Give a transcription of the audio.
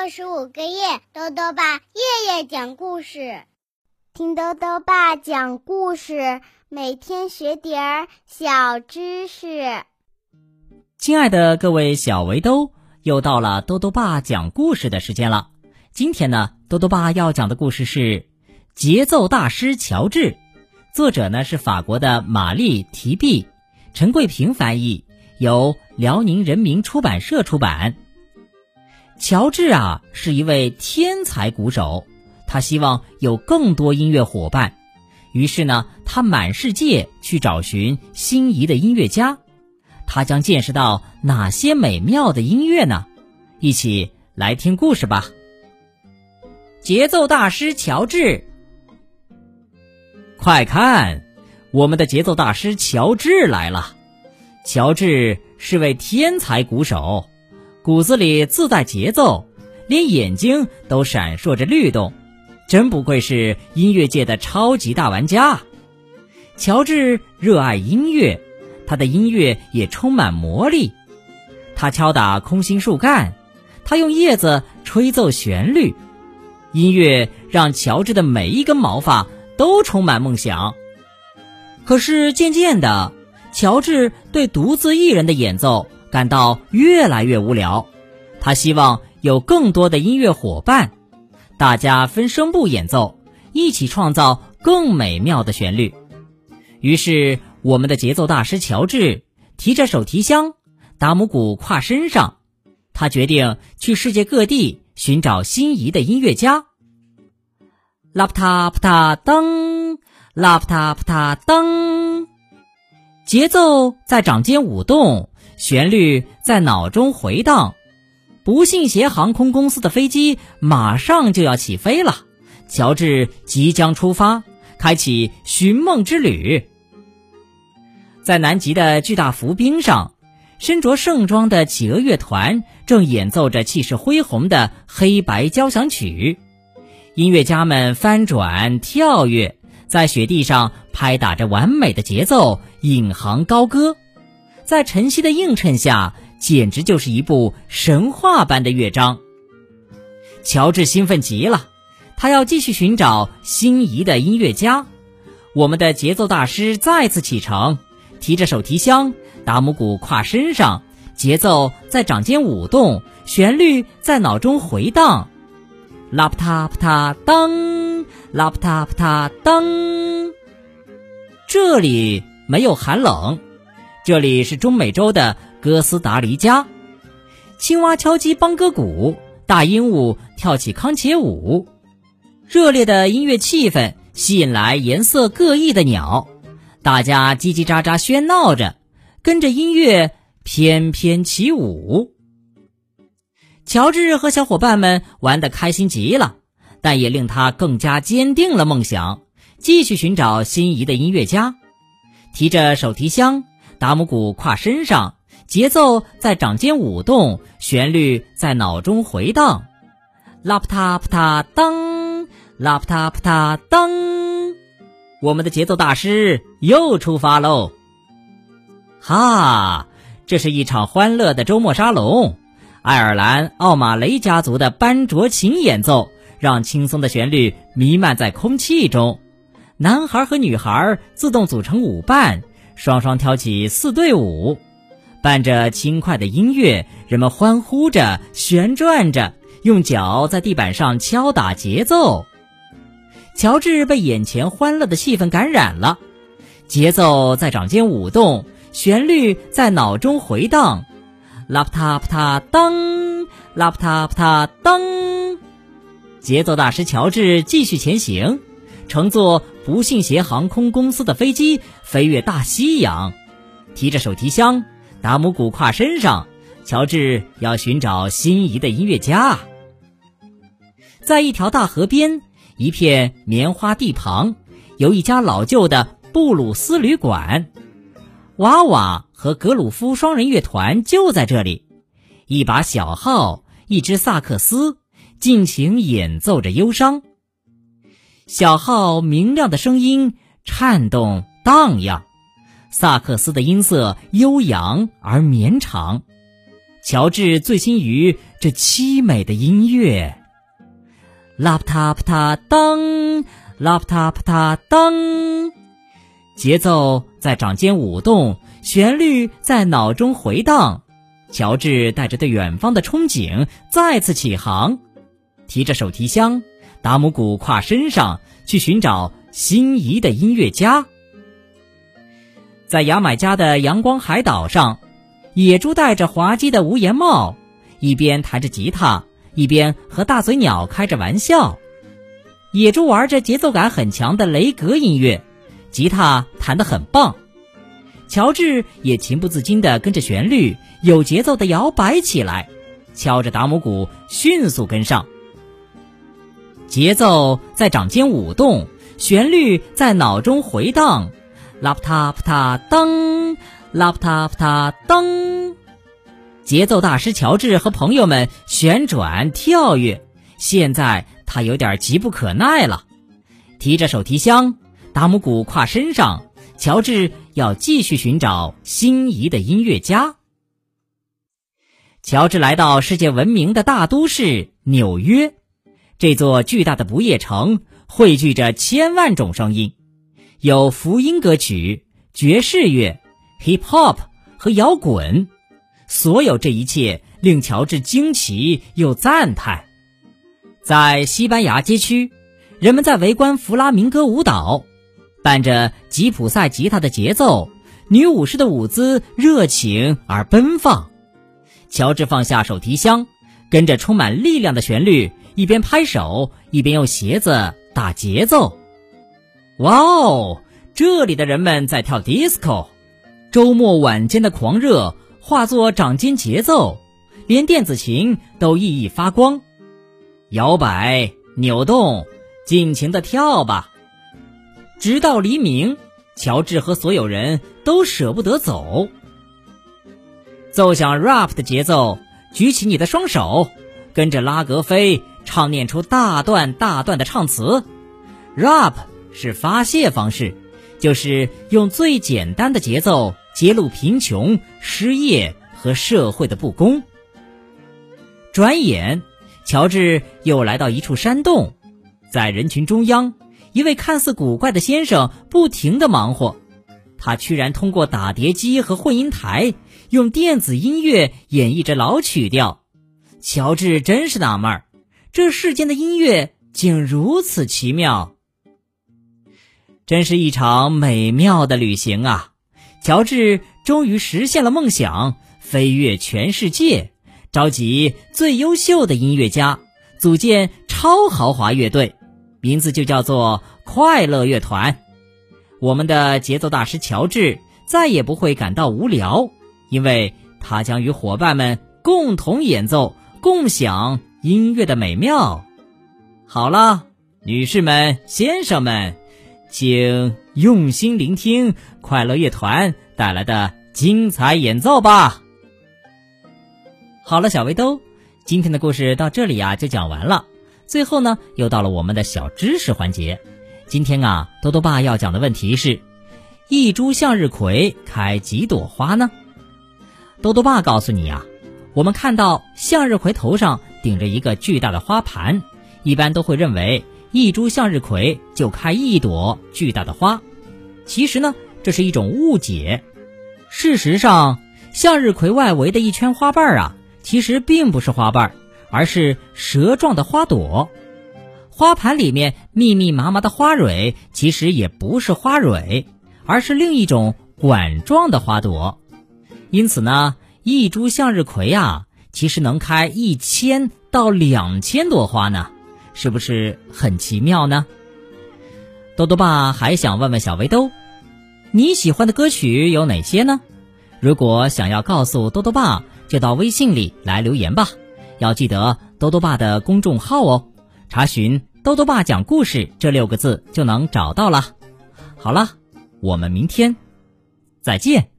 六十五个夜，豆豆爸夜夜讲故事，听豆豆爸讲故事，每天学点儿小知识。亲爱的各位小围兜，又到了豆豆爸讲故事的时间了。今天呢，豆豆爸要讲的故事是《节奏大师乔治》，作者呢是法国的玛丽提碧，陈桂平翻译，由辽宁人民出版社出版。乔治啊，是一位天才鼓手，他希望有更多音乐伙伴，于是呢，他满世界去找寻心仪的音乐家。他将见识到哪些美妙的音乐呢？一起来听故事吧。节奏大师乔治，快看，我们的节奏大师乔治来了。乔治是位天才鼓手。骨子里自带节奏，连眼睛都闪烁着律动，真不愧是音乐界的超级大玩家。乔治热爱音乐，他的音乐也充满魔力。他敲打空心树干，他用叶子吹奏旋律，音乐让乔治的每一根毛发都充满梦想。可是渐渐的，乔治对独自一人的演奏。感到越来越无聊，他希望有更多的音乐伙伴，大家分声部演奏，一起创造更美妙的旋律。于是，我们的节奏大师乔治提着手提箱，达姆鼓挎身上，他决定去世界各地寻找心仪的音乐家。拉普塔普塔当，拉普塔普塔当，节奏在掌间舞动。旋律在脑中回荡，不信邪航空公司的飞机马上就要起飞了。乔治即将出发，开启寻梦之旅。在南极的巨大浮冰上，身着盛装的企鹅乐团正演奏着气势恢宏的黑白交响曲。音乐家们翻转跳跃，在雪地上拍打着完美的节奏，引吭高歌。在晨曦的映衬下，简直就是一部神话般的乐章。乔治兴奋极了，他要继续寻找心仪的音乐家。我们的节奏大师再次启程，提着手提箱，达姆鼓挎身上，节奏在掌间舞动，旋律在脑中回荡。拉普塔普塔当，拉普塔普塔当。这里没有寒冷。这里是中美洲的哥斯达黎加，青蛙敲击邦哥鼓，大鹦鹉跳起康茄舞，热烈的音乐气氛吸引来颜色各异的鸟，大家叽叽喳喳喧闹着，跟着音乐翩翩起舞。乔治和小伙伴们玩得开心极了，但也令他更加坚定了梦想，继续寻找心仪的音乐家，提着手提箱。达姆鼓跨身上，节奏在掌间舞动，旋律在脑中回荡。拉普塔普塔当，拉普塔普塔当，我们的节奏大师又出发喽！哈，这是一场欢乐的周末沙龙。爱尔兰奥马雷家族的班卓琴演奏，让轻松的旋律弥漫在空气中。男孩和女孩自动组成舞伴。双双跳起四对舞，伴着轻快的音乐，人们欢呼着、旋转着，用脚在地板上敲打节奏。乔治被眼前欢乐的气氛感染了，节奏在掌间舞动，旋律在脑中回荡。拉普塔普塔当，拉普塔普塔当，节奏大师乔治继续前行。乘坐不信邪航空公司的飞机飞越大西洋，提着手提箱，达姆古挎身上，乔治要寻找心仪的音乐家。在一条大河边，一片棉花地旁，有一家老旧的布鲁斯旅馆。娃娃和格鲁夫双人乐团就在这里，一把小号，一只萨克斯，尽情演奏着忧伤。小号明亮的声音颤动荡漾，萨克斯的音色悠扬而绵长。乔治醉心于这凄美的音乐。啦啪嗒啪嗒当，啦啪嗒啪嗒当，节奏在掌间舞动，旋律在脑中回荡。乔治带着对远方的憧憬再次起航，提着手提箱，达姆鼓跨身上，去寻找心仪的音乐家。在牙买加的阳光海岛上，野猪戴着滑稽的无檐帽，一边弹着吉他，一边和大嘴鸟开着玩笑。野猪玩着节奏感很强的雷格音乐，吉他弹得很棒。乔治也情不自禁地跟着旋律，有节奏地摇摆起来，敲着达姆鼓，迅速跟上。节奏在掌间舞动，旋律在脑中回荡，拉啪嗒啪嗒当，啦啪嗒啪嗒当。节奏大师乔治和朋友们旋转跳跃，现在他有点急不可耐了，提着手提箱，达姆鼓挎身上。乔治要继续寻找心仪的音乐家。乔治来到世界闻名的大都市纽约，这座巨大的不夜城汇聚着千万种声音，有福音歌曲、爵士乐、hip hop 和摇滚。所有这一切令乔治惊奇又赞叹。在西班牙街区，人们在围观弗拉明戈舞蹈。伴着吉普赛吉他的节奏，女武士的舞姿热情而奔放。乔治放下手提箱，跟着充满力量的旋律，一边拍手，一边用鞋子打节奏。哇哦！这里的人们在跳 disco，周末晚间的狂热化作掌间节奏，连电子琴都熠熠发光。摇摆、扭动，尽情的跳吧。直到黎明，乔治和所有人都舍不得走。奏响 rap 的节奏，举起你的双手，跟着拉格菲唱念出大段大段的唱词。rap 是发泄方式，就是用最简单的节奏揭露贫穷、失业和社会的不公。转眼，乔治又来到一处山洞，在人群中央。一位看似古怪的先生不停地忙活，他居然通过打碟机和混音台，用电子音乐演绎着老曲调。乔治真是纳闷儿，这世间的音乐竟如此奇妙。真是一场美妙的旅行啊！乔治终于实现了梦想，飞越全世界，召集最优秀的音乐家，组建超豪华乐队。名字就叫做快乐乐团。我们的节奏大师乔治再也不会感到无聊，因为他将与伙伴们共同演奏，共享音乐的美妙。好了，女士们、先生们，请用心聆听快乐乐团带来的精彩演奏吧。好了，小围兜，今天的故事到这里呀就讲完了。最后呢，又到了我们的小知识环节。今天啊，多多爸要讲的问题是：一株向日葵开几朵花呢？多多爸告诉你呀，我们看到向日葵头上顶着一个巨大的花盘，一般都会认为一株向日葵就开一朵巨大的花。其实呢，这是一种误解。事实上，向日葵外围的一圈花瓣啊，其实并不是花瓣。而是蛇状的花朵，花盘里面密密麻麻的花蕊，其实也不是花蕊，而是另一种管状的花朵。因此呢，一株向日葵啊，其实能开一千到两千朵花呢，是不是很奇妙呢？豆豆爸还想问问小围兜，你喜欢的歌曲有哪些呢？如果想要告诉豆豆爸，就到微信里来留言吧。要记得多多爸的公众号哦，查询“多多爸讲故事”这六个字就能找到了。好了，我们明天再见。